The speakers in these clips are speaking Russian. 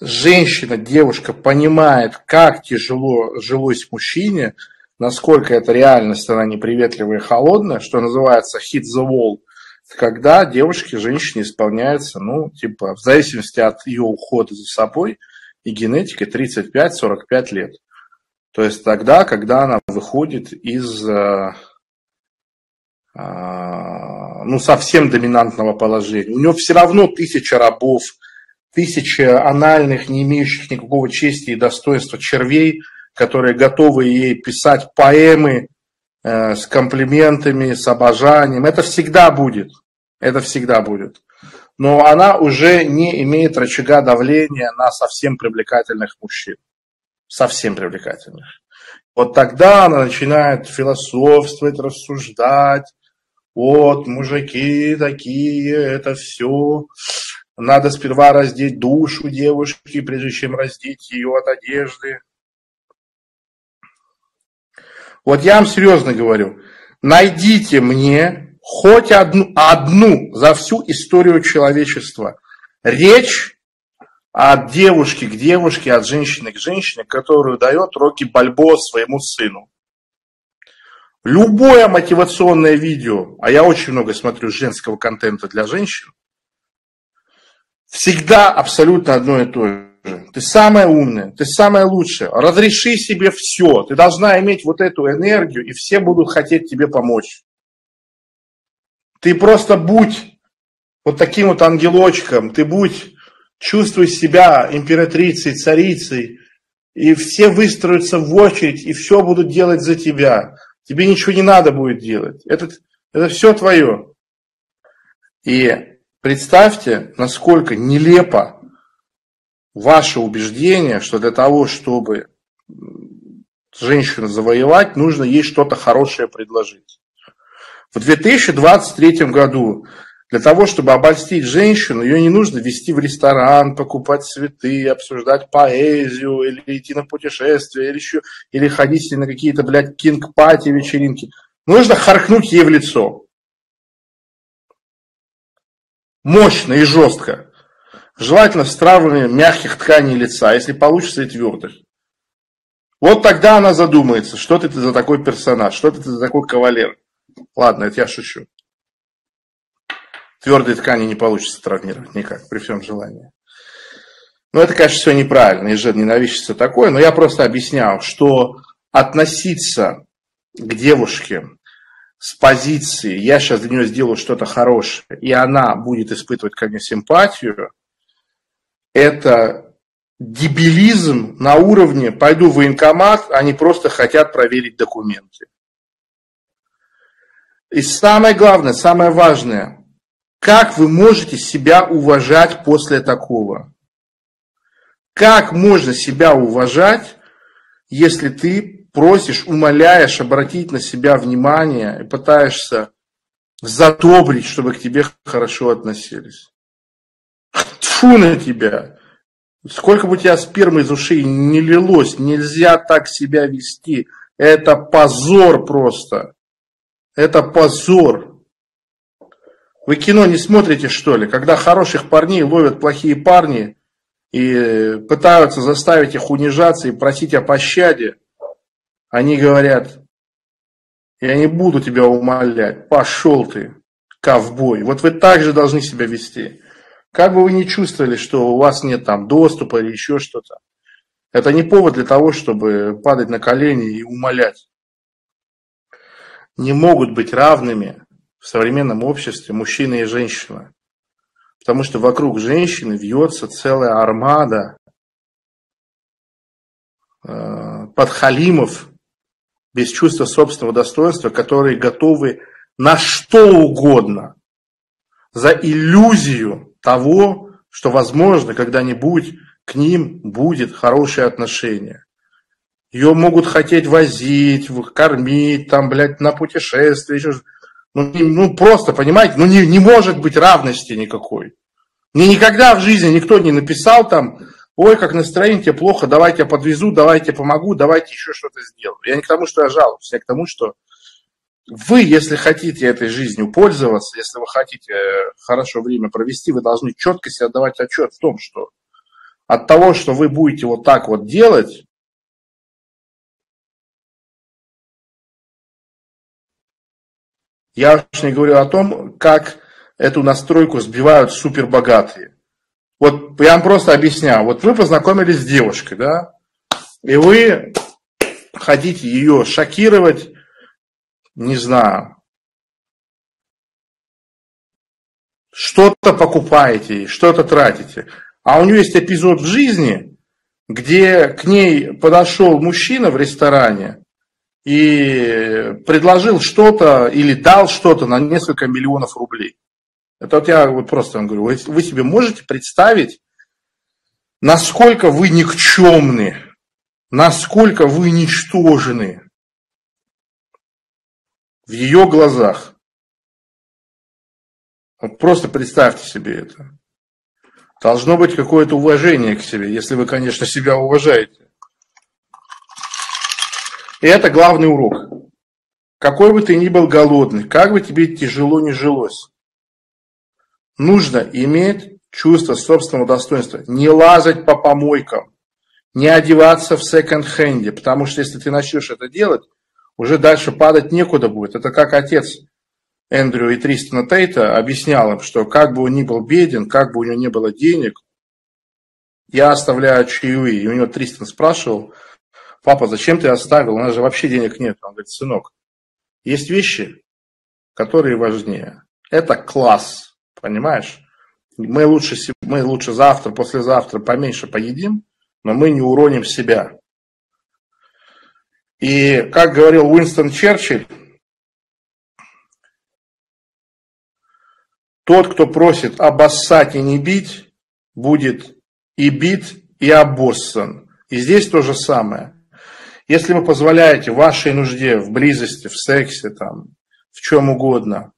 женщина, девушка понимает, как тяжело жилось мужчине, насколько эта реальность, она неприветливая и холодная, что называется hit the wall, когда девушке, женщине исполняется, ну, типа, в зависимости от ее ухода за собой и генетикой 35-45 лет. То есть тогда, когда она выходит из э, э, ну, совсем доминантного положения. У нее все равно тысяча рабов, тысяча анальных, не имеющих никакого чести и достоинства червей, которые готовы ей писать поэмы э, с комплиментами, с обожанием. Это всегда будет. Это всегда будет. Но она уже не имеет рычага давления на совсем привлекательных мужчин совсем привлекательных. Вот тогда она начинает философствовать, рассуждать. Вот, мужики такие, это все. Надо сперва раздеть душу девушки, прежде чем раздеть ее от одежды. Вот я вам серьезно говорю, найдите мне хоть одну, одну за всю историю человечества речь от девушки к девушке, от женщины к женщине, которую дает Рокки Бальбо своему сыну. Любое мотивационное видео, а я очень много смотрю женского контента для женщин, всегда абсолютно одно и то же. Ты самая умная, ты самая лучшая. Разреши себе все. Ты должна иметь вот эту энергию, и все будут хотеть тебе помочь. Ты просто будь вот таким вот ангелочком, ты будь чувствуй себя императрицей, царицей, и все выстроятся в очередь, и все будут делать за тебя. Тебе ничего не надо будет делать. Это, это все твое. И представьте, насколько нелепо ваше убеждение, что для того, чтобы женщину завоевать, нужно ей что-то хорошее предложить. В 2023 году для того, чтобы обольстить женщину, ее не нужно вести в ресторан, покупать цветы, обсуждать поэзию, или идти на путешествие, или еще, или ходить на какие-то, блядь, kink-party вечеринки. Нужно харкнуть ей в лицо. Мощно и жестко. Желательно с травмами мягких тканей лица, если получится и твердых. Вот тогда она задумается, что ты за такой персонаж, что ты за такой кавалер. Ладно, это я шучу. Твердые ткани не получится травмировать никак, при всем желании. Ну, это, конечно, все неправильно, и же ненавидится такое, но я просто объяснял, что относиться к девушке с позиции «я сейчас для нее сделаю что-то хорошее», и она будет испытывать ко мне симпатию, это дебилизм на уровне «пойду в военкомат», они просто хотят проверить документы. И самое главное, самое важное, как вы можете себя уважать после такого? Как можно себя уважать, если ты просишь, умоляешь обратить на себя внимание и пытаешься задобрить, чтобы к тебе хорошо относились? Тьфу на тебя! Сколько бы у тебя спермы из ушей не лилось, нельзя так себя вести. Это позор просто. Это позор. Вы кино не смотрите, что ли? Когда хороших парней ловят плохие парни и пытаются заставить их унижаться и просить о пощаде, они говорят, я не буду тебя умолять, пошел ты, ковбой. Вот вы так же должны себя вести. Как бы вы ни чувствовали, что у вас нет там доступа или еще что-то, это не повод для того, чтобы падать на колени и умолять. Не могут быть равными в современном обществе мужчина и женщина. Потому что вокруг женщины вьется целая армада э, подхалимов без чувства собственного достоинства, которые готовы на что угодно за иллюзию того, что, возможно, когда-нибудь к ним будет хорошее отношение. Ее могут хотеть возить, кормить, там, блядь, на путешествие, еще ну, ну просто, понимаете, ну не, не может быть равности никакой. Мне никогда в жизни никто не написал там, ой, как настроение тебе плохо, давайте я подвезу, давайте я помогу, давайте еще что-то сделаю. Я не к тому, что я жалуюсь, я к тому, что вы, если хотите этой жизнью пользоваться, если вы хотите э, хорошо время провести, вы должны четко себе отдавать отчет в том, что от того, что вы будете вот так вот делать, я уж не говорю о том, как эту настройку сбивают супербогатые. Вот я вам просто объясняю. Вот вы познакомились с девушкой, да, и вы хотите ее шокировать, не знаю, что-то покупаете, что-то тратите. А у нее есть эпизод в жизни, где к ней подошел мужчина в ресторане и предложил что-то или дал что-то на несколько миллионов рублей. Это вот я вот просто вам говорю, вы, вы себе можете представить, насколько вы никчемны, насколько вы ничтожны в ее глазах. Вот просто представьте себе это. Должно быть какое-то уважение к себе, если вы, конечно, себя уважаете. И это главный урок. Какой бы ты ни был голодный, как бы тебе тяжело не жилось, нужно иметь чувство собственного достоинства, не лазать по помойкам, не одеваться в секонд-хенде, потому что если ты начнешь это делать, уже дальше падать некуда будет. Это как отец Эндрю и Тристона Тейта объяснял им, что как бы он ни был беден, как бы у него не было денег, я оставляю чаевые. И у него Тристон спрашивал, папа, зачем ты оставил? У нас же вообще денег нет. Он говорит, сынок, есть вещи, которые важнее. Это класс, понимаешь? Мы лучше, мы лучше завтра, послезавтра поменьше поедим, но мы не уроним себя. И, как говорил Уинстон Черчилль, тот, кто просит обоссать и не бить, будет и бит, и обоссан. И здесь то же самое. Если вы позволяете вашей нужде в близости, в сексе, там, в чем угодно,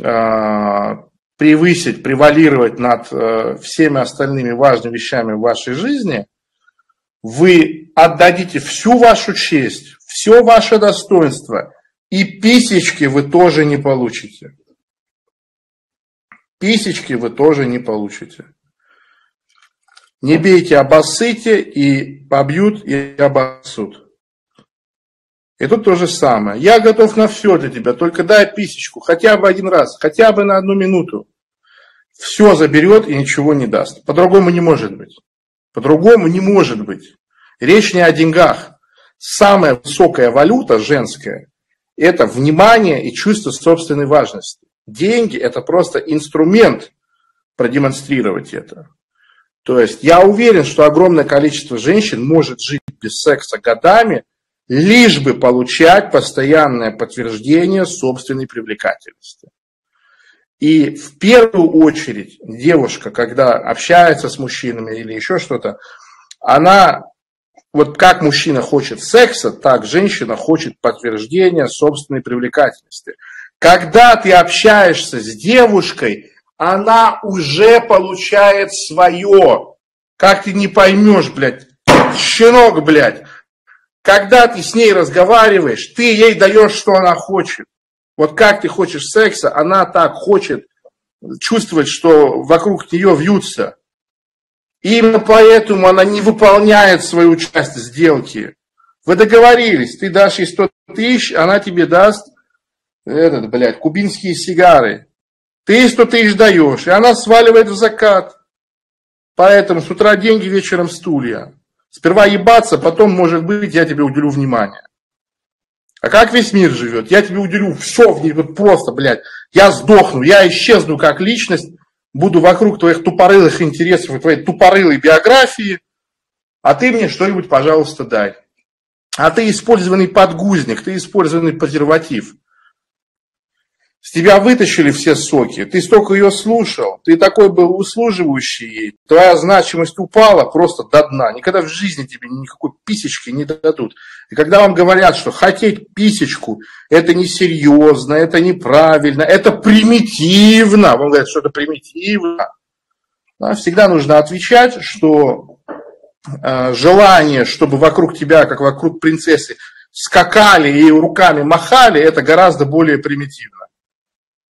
э, превысить, превалировать над э, всеми остальными важными вещами в вашей жизни, вы отдадите всю вашу честь, все ваше достоинство, и писечки вы тоже не получите. Писечки вы тоже не получите. Не бейте, обоссыте, и побьют, и обоссут. И тут то же самое. Я готов на все для тебя, только дай писечку, хотя бы один раз, хотя бы на одну минуту. Все заберет и ничего не даст. По-другому не может быть. По-другому не может быть. Речь не о деньгах. Самая высокая валюта женская – это внимание и чувство собственной важности. Деньги – это просто инструмент продемонстрировать это. То есть я уверен, что огромное количество женщин может жить без секса годами, лишь бы получать постоянное подтверждение собственной привлекательности. И в первую очередь девушка, когда общается с мужчинами или еще что-то, она, вот как мужчина хочет секса, так женщина хочет подтверждения собственной привлекательности. Когда ты общаешься с девушкой, она уже получает свое. Как ты не поймешь, блядь, щенок, блядь. Когда ты с ней разговариваешь, ты ей даешь, что она хочет. Вот как ты хочешь секса, она так хочет чувствовать, что вокруг нее вьются. Именно поэтому она не выполняет свою часть сделки. Вы договорились, ты дашь ей 100 тысяч, она тебе даст этот, блядь, кубинские сигары. Ты ей 100 тысяч даешь, и она сваливает в закат. Поэтому с утра деньги, вечером стулья. Сперва ебаться, потом, может быть, я тебе уделю внимание. А как весь мир живет? Я тебе уделю все в ней, вот просто, блядь. Я сдохну, я исчезну как личность, буду вокруг твоих тупорылых интересов и твоей тупорылой биографии, а ты мне что-нибудь, пожалуйста, дай. А ты использованный подгузник, ты использованный презерватив. С тебя вытащили все соки, ты столько ее слушал, ты такой был услуживающий ей, твоя значимость упала просто до дна, никогда в жизни тебе никакой писечки не дадут. И когда вам говорят, что хотеть писечку, это несерьезно, это неправильно, это примитивно, вам говорят, что это примитивно, да, всегда нужно отвечать, что э, желание, чтобы вокруг тебя, как вокруг принцессы, скакали и руками махали, это гораздо более примитивно.